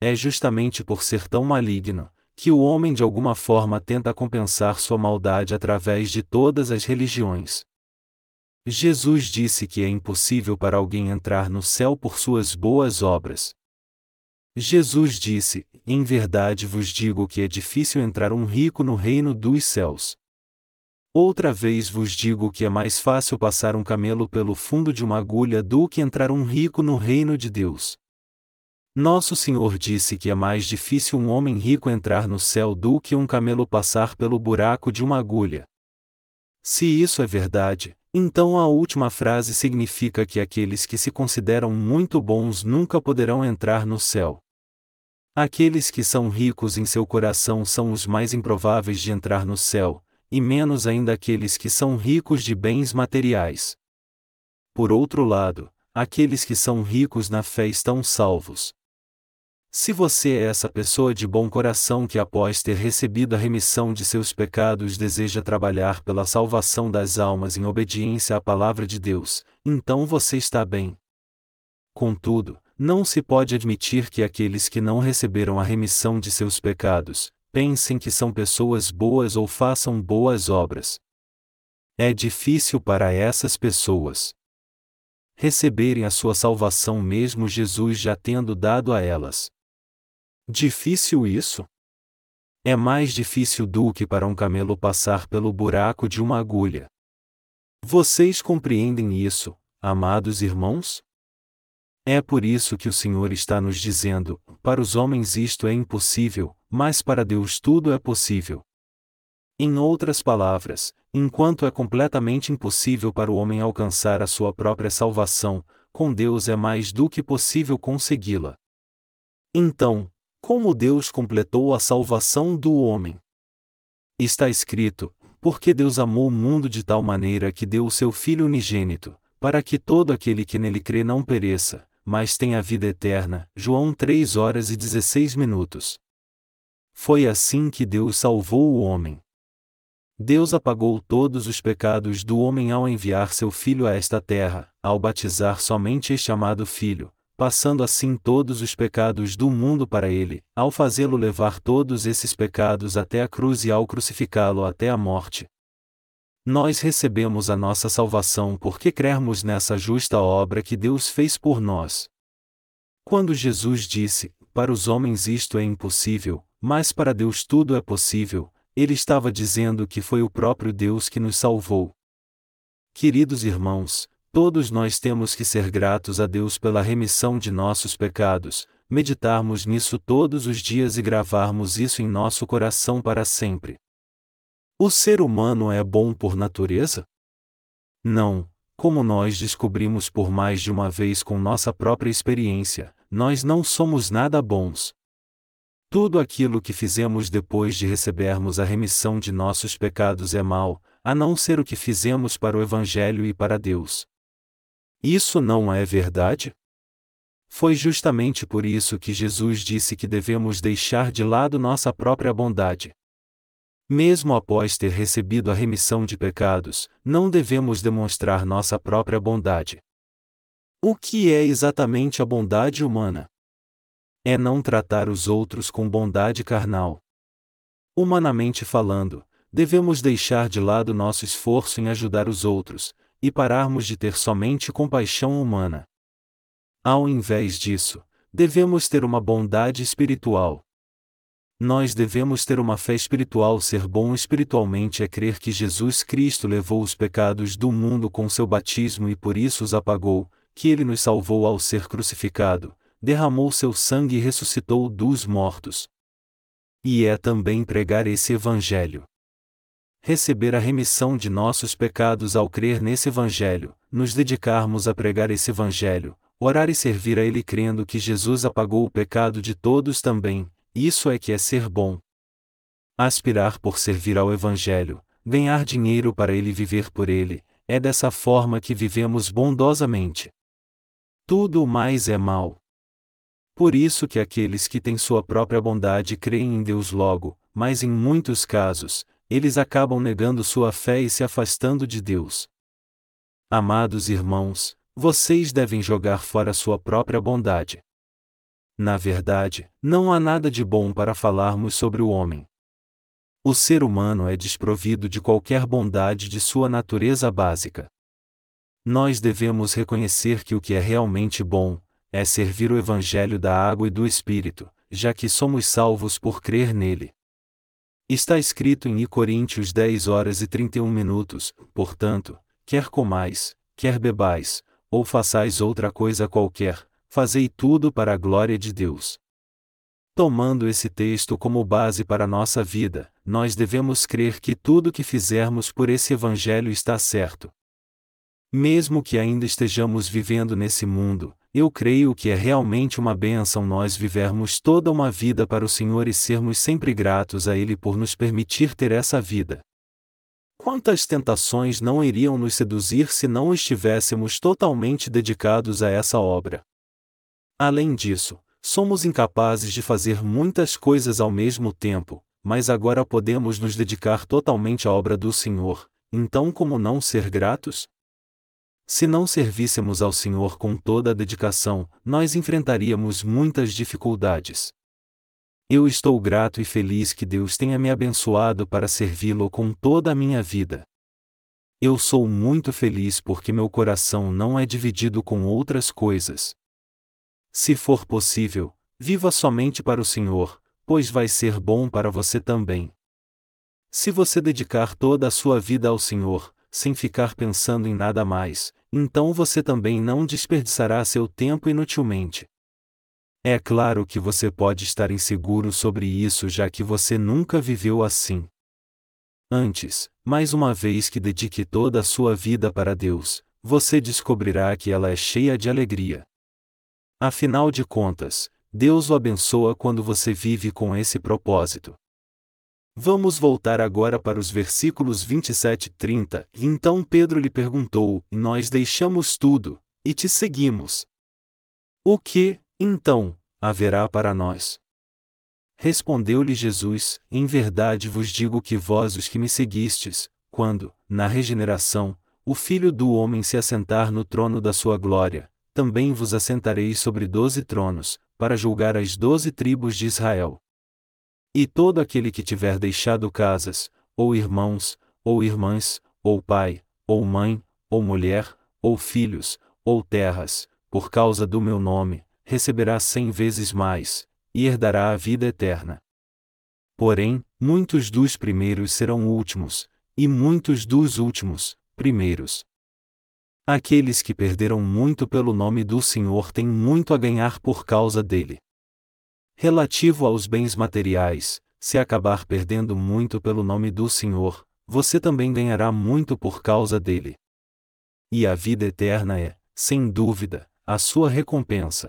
É justamente por ser tão maligno, que o homem de alguma forma tenta compensar sua maldade através de todas as religiões. Jesus disse que é impossível para alguém entrar no céu por suas boas obras. Jesus disse: Em verdade vos digo que é difícil entrar um rico no reino dos céus. Outra vez vos digo que é mais fácil passar um camelo pelo fundo de uma agulha do que entrar um rico no reino de Deus. Nosso Senhor disse que é mais difícil um homem rico entrar no céu do que um camelo passar pelo buraco de uma agulha. Se isso é verdade, então a última frase significa que aqueles que se consideram muito bons nunca poderão entrar no céu. Aqueles que são ricos em seu coração são os mais improváveis de entrar no céu, e menos ainda aqueles que são ricos de bens materiais. Por outro lado, aqueles que são ricos na fé estão salvos. Se você é essa pessoa de bom coração que, após ter recebido a remissão de seus pecados, deseja trabalhar pela salvação das almas em obediência à palavra de Deus, então você está bem. Contudo, não se pode admitir que aqueles que não receberam a remissão de seus pecados, pensem que são pessoas boas ou façam boas obras. É difícil para essas pessoas receberem a sua salvação mesmo Jesus já tendo dado a elas. Difícil isso? É mais difícil do que para um camelo passar pelo buraco de uma agulha. Vocês compreendem isso, amados irmãos? É por isso que o Senhor está nos dizendo: para os homens isto é impossível, mas para Deus tudo é possível. Em outras palavras, enquanto é completamente impossível para o homem alcançar a sua própria salvação, com Deus é mais do que possível consegui-la. Então, como Deus completou a salvação do homem. Está escrito: Porque Deus amou o mundo de tal maneira que deu o seu Filho unigênito, para que todo aquele que nele crê não pereça, mas tenha vida eterna. João 3 horas e 16 minutos. Foi assim que Deus salvou o homem. Deus apagou todos os pecados do homem ao enviar seu Filho a esta terra, ao batizar somente este amado Filho, passando assim todos os pecados do mundo para ele, ao fazê-lo levar todos esses pecados até a cruz e ao crucificá-lo até a morte. Nós recebemos a nossa salvação porque crermos nessa justa obra que Deus fez por nós. Quando Jesus disse: Para os homens isto é impossível, mas para Deus tudo é possível, ele estava dizendo que foi o próprio Deus que nos salvou. Queridos irmãos, Todos nós temos que ser gratos a Deus pela remissão de nossos pecados, meditarmos nisso todos os dias e gravarmos isso em nosso coração para sempre. O ser humano é bom por natureza? Não, como nós descobrimos por mais de uma vez com nossa própria experiência, nós não somos nada bons. Tudo aquilo que fizemos depois de recebermos a remissão de nossos pecados é mal, a não ser o que fizemos para o Evangelho e para Deus. Isso não é verdade? Foi justamente por isso que Jesus disse que devemos deixar de lado nossa própria bondade. Mesmo após ter recebido a remissão de pecados, não devemos demonstrar nossa própria bondade. O que é exatamente a bondade humana? É não tratar os outros com bondade carnal. Humanamente falando, devemos deixar de lado nosso esforço em ajudar os outros, e pararmos de ter somente compaixão humana. Ao invés disso, devemos ter uma bondade espiritual. Nós devemos ter uma fé espiritual. Ser bom espiritualmente é crer que Jesus Cristo levou os pecados do mundo com seu batismo e por isso os apagou, que ele nos salvou ao ser crucificado, derramou seu sangue e ressuscitou dos mortos. E é também pregar esse Evangelho receber a remissão de nossos pecados ao crer nesse Evangelho, nos dedicarmos a pregar esse Evangelho, orar e servir a Ele crendo que Jesus apagou o pecado de todos também, isso é que é ser bom. Aspirar por servir ao Evangelho, ganhar dinheiro para Ele viver por Ele, é dessa forma que vivemos bondosamente. Tudo o mais é mal. Por isso que aqueles que têm sua própria bondade creem em Deus logo, mas em muitos casos, eles acabam negando sua fé e se afastando de Deus. Amados irmãos, vocês devem jogar fora sua própria bondade. Na verdade, não há nada de bom para falarmos sobre o homem. O ser humano é desprovido de qualquer bondade de sua natureza básica. Nós devemos reconhecer que o que é realmente bom é servir o Evangelho da água e do Espírito, já que somos salvos por crer nele. Está escrito em I Coríntios 10 horas e 31 minutos, portanto, quer comais, quer bebais, ou façais outra coisa qualquer, fazei tudo para a glória de Deus. Tomando esse texto como base para nossa vida, nós devemos crer que tudo que fizermos por esse Evangelho está certo. Mesmo que ainda estejamos vivendo nesse mundo, eu creio que é realmente uma bênção nós vivermos toda uma vida para o Senhor e sermos sempre gratos a Ele por nos permitir ter essa vida. Quantas tentações não iriam nos seduzir se não estivéssemos totalmente dedicados a essa obra? Além disso, somos incapazes de fazer muitas coisas ao mesmo tempo, mas agora podemos nos dedicar totalmente à obra do Senhor, então como não ser gratos? Se não servíssemos ao Senhor com toda a dedicação, nós enfrentaríamos muitas dificuldades. Eu estou grato e feliz que Deus tenha me abençoado para servi-lo com toda a minha vida. Eu sou muito feliz porque meu coração não é dividido com outras coisas. Se for possível, viva somente para o Senhor, pois vai ser bom para você também. Se você dedicar toda a sua vida ao Senhor, sem ficar pensando em nada mais, então você também não desperdiçará seu tempo inutilmente. É claro que você pode estar inseguro sobre isso já que você nunca viveu assim. Antes, mais uma vez que dedique toda a sua vida para Deus, você descobrirá que ela é cheia de alegria. Afinal de contas, Deus o abençoa quando você vive com esse propósito. Vamos voltar agora para os versículos 27 e 30. Então Pedro lhe perguntou: Nós deixamos tudo, e te seguimos. O que, então, haverá para nós? Respondeu-lhe Jesus: Em verdade vos digo que vós os que me seguistes, quando, na regeneração, o Filho do Homem se assentar no trono da sua glória, também vos assentareis sobre doze tronos, para julgar as doze tribos de Israel. E todo aquele que tiver deixado casas, ou irmãos, ou irmãs, ou pai, ou mãe, ou mulher, ou filhos, ou terras, por causa do meu nome, receberá cem vezes mais, e herdará a vida eterna. Porém, muitos dos primeiros serão últimos, e muitos dos últimos, primeiros. Aqueles que perderam muito pelo nome do Senhor têm muito a ganhar por causa dele. Relativo aos bens materiais, se acabar perdendo muito pelo nome do Senhor, você também ganhará muito por causa dele. E a vida eterna é, sem dúvida, a sua recompensa.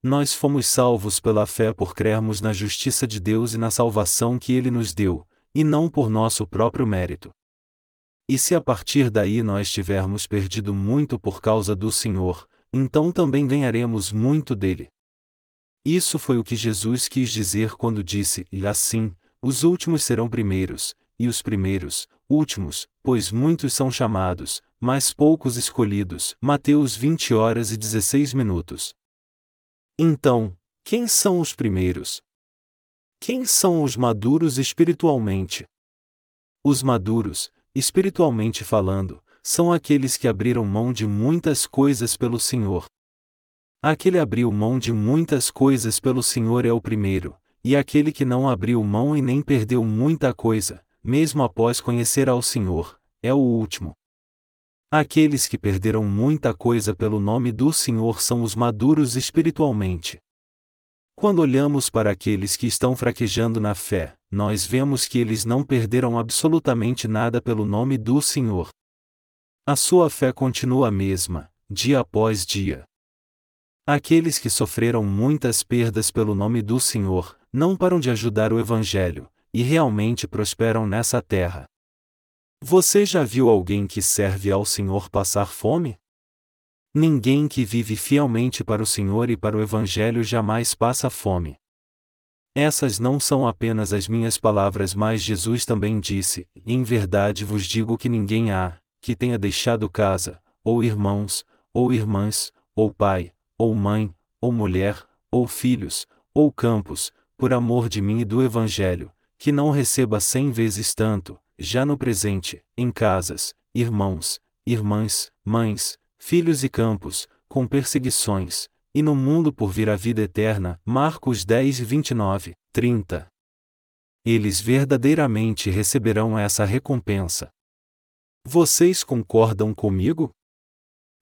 Nós fomos salvos pela fé por crermos na justiça de Deus e na salvação que ele nos deu, e não por nosso próprio mérito. E se a partir daí nós tivermos perdido muito por causa do Senhor, então também ganharemos muito dele. Isso foi o que Jesus quis dizer quando disse: E assim, os últimos serão primeiros, e os primeiros, últimos, pois muitos são chamados, mas poucos escolhidos. Mateus 20 horas e 16 minutos. Então, quem são os primeiros? Quem são os maduros espiritualmente? Os maduros, espiritualmente falando, são aqueles que abriram mão de muitas coisas pelo Senhor, Aquele abriu mão de muitas coisas pelo Senhor é o primeiro, e aquele que não abriu mão e nem perdeu muita coisa, mesmo após conhecer ao Senhor, é o último. Aqueles que perderam muita coisa pelo nome do Senhor são os maduros espiritualmente. Quando olhamos para aqueles que estão fraquejando na fé, nós vemos que eles não perderam absolutamente nada pelo nome do Senhor. A sua fé continua a mesma, dia após dia. Aqueles que sofreram muitas perdas pelo nome do Senhor, não param de ajudar o Evangelho, e realmente prosperam nessa terra. Você já viu alguém que serve ao Senhor passar fome? Ninguém que vive fielmente para o Senhor e para o Evangelho jamais passa fome. Essas não são apenas as minhas palavras, mas Jesus também disse: Em verdade vos digo que ninguém há, que tenha deixado casa, ou irmãos, ou irmãs, ou pai, ou mãe, ou mulher, ou filhos, ou campos, por amor de mim e do Evangelho, que não receba cem vezes tanto, já no presente, em casas, irmãos, irmãs, mães, filhos e campos, com perseguições, e no mundo por vir a vida eterna. Marcos 10, 29, 30. Eles verdadeiramente receberão essa recompensa. Vocês concordam comigo?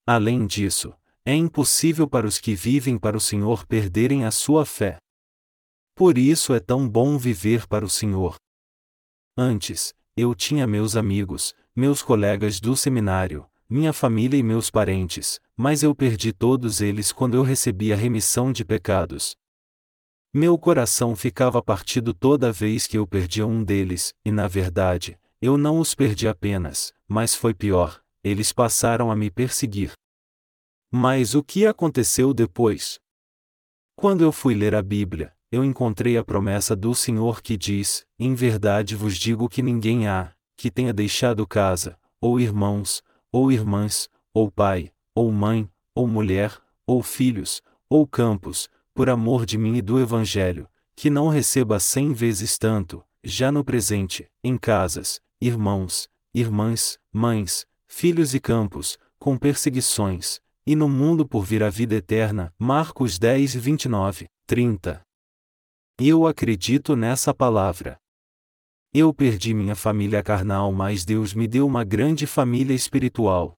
Além disso, é impossível para os que vivem para o Senhor perderem a sua fé. Por isso é tão bom viver para o Senhor. Antes, eu tinha meus amigos, meus colegas do seminário, minha família e meus parentes, mas eu perdi todos eles quando eu recebi a remissão de pecados. Meu coração ficava partido toda vez que eu perdia um deles, e na verdade, eu não os perdi apenas, mas foi pior, eles passaram a me perseguir. Mas o que aconteceu depois? Quando eu fui ler a Bíblia, eu encontrei a promessa do Senhor que diz: Em verdade vos digo que ninguém há, que tenha deixado casa, ou irmãos, ou irmãs, ou pai, ou mãe, ou mulher, ou filhos, ou campos, por amor de mim e do Evangelho, que não receba cem vezes tanto, já no presente, em casas, irmãos, irmãs, mães, filhos e campos, com perseguições, e no mundo por vir a vida eterna. Marcos 10, 29, 30. Eu acredito nessa palavra. Eu perdi minha família carnal, mas Deus me deu uma grande família espiritual.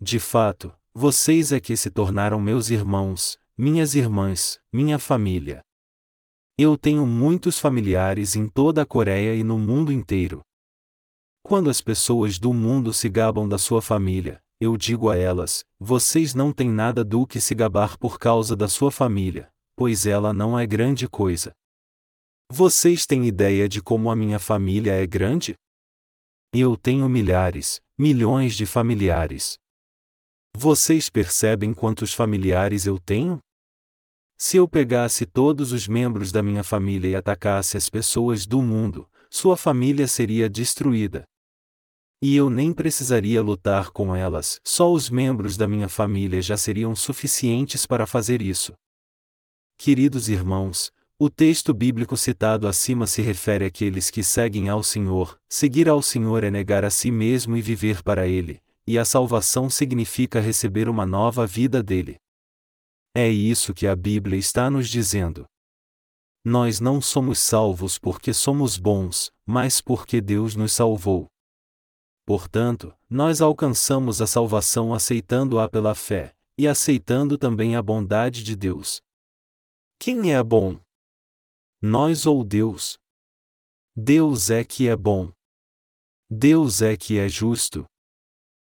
De fato, vocês é que se tornaram meus irmãos, minhas irmãs, minha família. Eu tenho muitos familiares em toda a Coreia e no mundo inteiro. Quando as pessoas do mundo se gabam da sua família, eu digo a elas: vocês não têm nada do que se gabar por causa da sua família, pois ela não é grande coisa. Vocês têm ideia de como a minha família é grande? Eu tenho milhares, milhões de familiares. Vocês percebem quantos familiares eu tenho? Se eu pegasse todos os membros da minha família e atacasse as pessoas do mundo, sua família seria destruída. E eu nem precisaria lutar com elas, só os membros da minha família já seriam suficientes para fazer isso. Queridos irmãos, o texto bíblico citado acima se refere àqueles que seguem ao Senhor. Seguir ao Senhor é negar a si mesmo e viver para Ele, e a salvação significa receber uma nova vida dele. É isso que a Bíblia está nos dizendo. Nós não somos salvos porque somos bons, mas porque Deus nos salvou. Portanto, nós alcançamos a salvação aceitando-a pela fé, e aceitando também a bondade de Deus. Quem é bom? Nós ou Deus? Deus é que é bom. Deus é que é justo.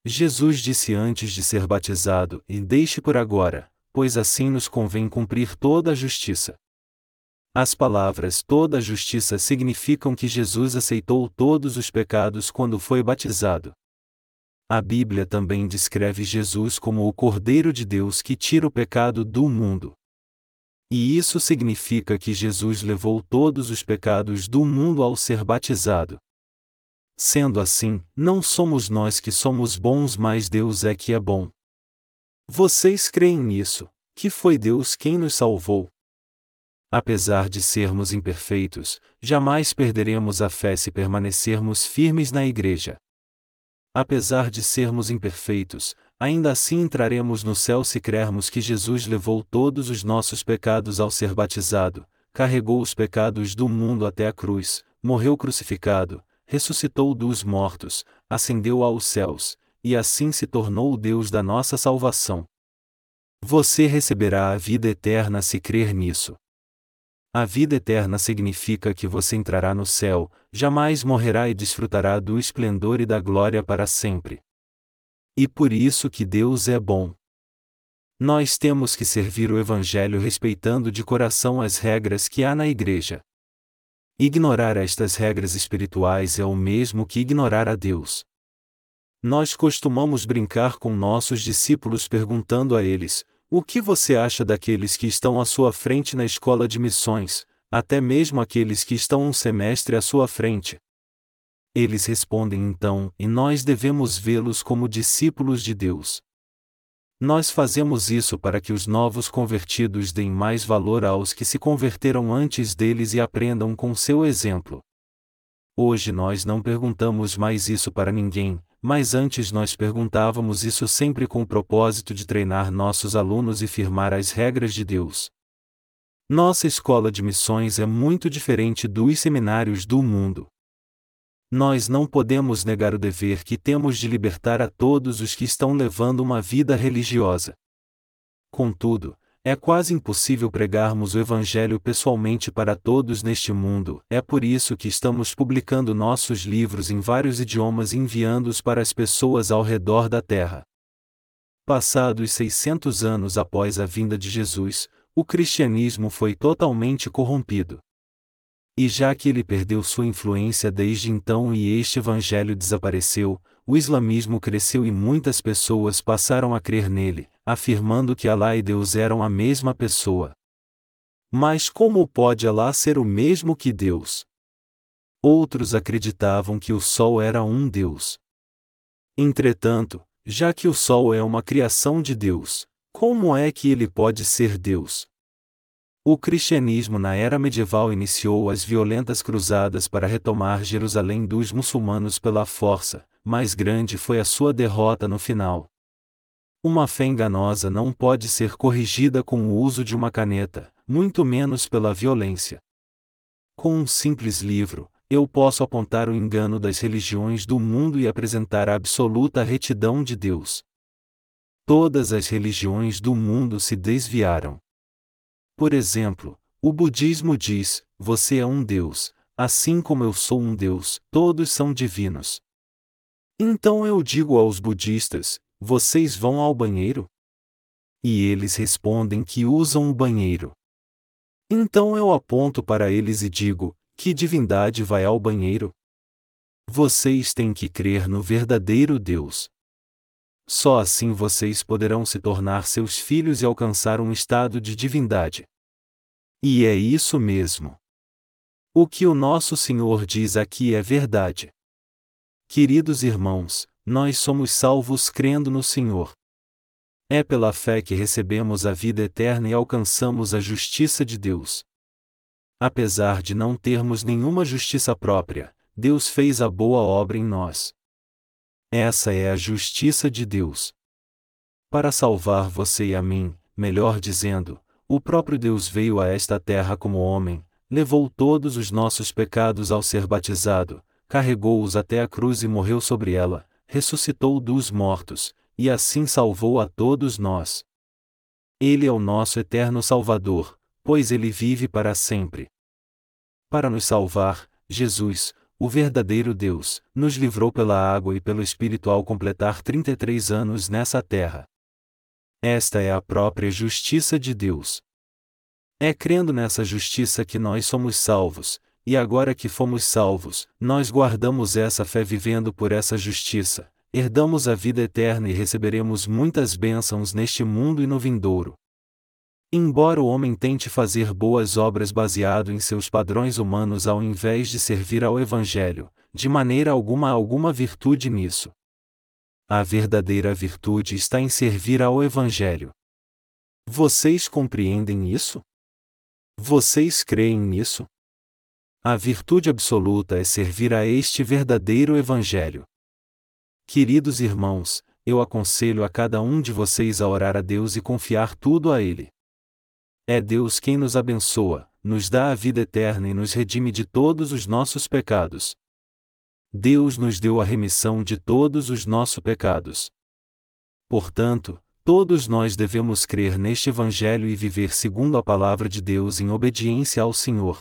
Jesus disse antes de ser batizado: E deixe por agora, pois assim nos convém cumprir toda a justiça. As palavras toda justiça significam que Jesus aceitou todos os pecados quando foi batizado. A Bíblia também descreve Jesus como o Cordeiro de Deus que tira o pecado do mundo. E isso significa que Jesus levou todos os pecados do mundo ao ser batizado. Sendo assim, não somos nós que somos bons, mas Deus é que é bom. Vocês creem nisso, que foi Deus quem nos salvou, apesar de sermos imperfeitos, jamais perderemos a fé se permanecermos firmes na Igreja. Apesar de sermos imperfeitos, ainda assim entraremos no céu se crermos que Jesus levou todos os nossos pecados ao ser batizado, carregou os pecados do mundo até a cruz, morreu crucificado, ressuscitou dos mortos, ascendeu aos céus, e assim se tornou o Deus da nossa salvação. Você receberá a vida eterna se crer nisso. A vida eterna significa que você entrará no céu, jamais morrerá e desfrutará do esplendor e da glória para sempre. E por isso que Deus é bom. Nós temos que servir o Evangelho respeitando de coração as regras que há na Igreja. Ignorar estas regras espirituais é o mesmo que ignorar a Deus. Nós costumamos brincar com nossos discípulos perguntando a eles: o que você acha daqueles que estão à sua frente na escola de missões, até mesmo aqueles que estão um semestre à sua frente? Eles respondem então, e nós devemos vê-los como discípulos de Deus. Nós fazemos isso para que os novos convertidos deem mais valor aos que se converteram antes deles e aprendam com seu exemplo. Hoje nós não perguntamos mais isso para ninguém, mas antes nós perguntávamos isso sempre com o propósito de treinar nossos alunos e firmar as regras de Deus. Nossa escola de missões é muito diferente dos seminários do mundo. Nós não podemos negar o dever que temos de libertar a todos os que estão levando uma vida religiosa. Contudo, é quase impossível pregarmos o Evangelho pessoalmente para todos neste mundo, é por isso que estamos publicando nossos livros em vários idiomas e enviando-os para as pessoas ao redor da terra. Passados 600 anos após a vinda de Jesus, o cristianismo foi totalmente corrompido. E já que ele perdeu sua influência desde então e este evangelho desapareceu, o islamismo cresceu e muitas pessoas passaram a crer nele, afirmando que Alá e Deus eram a mesma pessoa. Mas como pode Alá ser o mesmo que Deus? Outros acreditavam que o Sol era um Deus. Entretanto, já que o Sol é uma criação de Deus, como é que ele pode ser Deus? O cristianismo na era medieval iniciou as violentas cruzadas para retomar Jerusalém dos muçulmanos pela força, mais grande foi a sua derrota no final. Uma fé enganosa não pode ser corrigida com o uso de uma caneta, muito menos pela violência. Com um simples livro, eu posso apontar o engano das religiões do mundo e apresentar a absoluta retidão de Deus. Todas as religiões do mundo se desviaram. Por exemplo, o budismo diz: Você é um Deus, assim como eu sou um Deus, todos são divinos. Então eu digo aos budistas: Vocês vão ao banheiro? E eles respondem que usam o banheiro. Então eu aponto para eles e digo: Que divindade vai ao banheiro? Vocês têm que crer no verdadeiro Deus. Só assim vocês poderão se tornar seus filhos e alcançar um estado de divindade. E é isso mesmo. O que o nosso Senhor diz aqui é verdade. Queridos irmãos, nós somos salvos crendo no Senhor. É pela fé que recebemos a vida eterna e alcançamos a justiça de Deus. Apesar de não termos nenhuma justiça própria, Deus fez a boa obra em nós. Essa é a justiça de Deus. Para salvar você e a mim, melhor dizendo, o próprio Deus veio a esta terra como homem, levou todos os nossos pecados ao ser batizado, carregou-os até a cruz e morreu sobre ela, ressuscitou dos mortos, e assim salvou a todos nós. Ele é o nosso eterno Salvador, pois ele vive para sempre. Para nos salvar, Jesus, o verdadeiro Deus, nos livrou pela água e pelo Espírito ao completar 33 anos nessa terra. Esta é a própria justiça de Deus. É crendo nessa justiça que nós somos salvos, e agora que fomos salvos, nós guardamos essa fé vivendo por essa justiça, herdamos a vida eterna e receberemos muitas bênçãos neste mundo e no vindouro. Embora o homem tente fazer boas obras baseado em seus padrões humanos ao invés de servir ao Evangelho, de maneira alguma há alguma virtude nisso. A verdadeira virtude está em servir ao Evangelho. Vocês compreendem isso? Vocês creem nisso? A virtude absoluta é servir a este verdadeiro Evangelho. Queridos irmãos, eu aconselho a cada um de vocês a orar a Deus e confiar tudo a Ele. É Deus quem nos abençoa, nos dá a vida eterna e nos redime de todos os nossos pecados. Deus nos deu a remissão de todos os nossos pecados. Portanto, todos nós devemos crer neste Evangelho e viver segundo a palavra de Deus em obediência ao Senhor.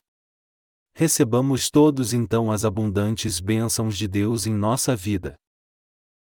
Recebamos todos então as abundantes bênçãos de Deus em nossa vida.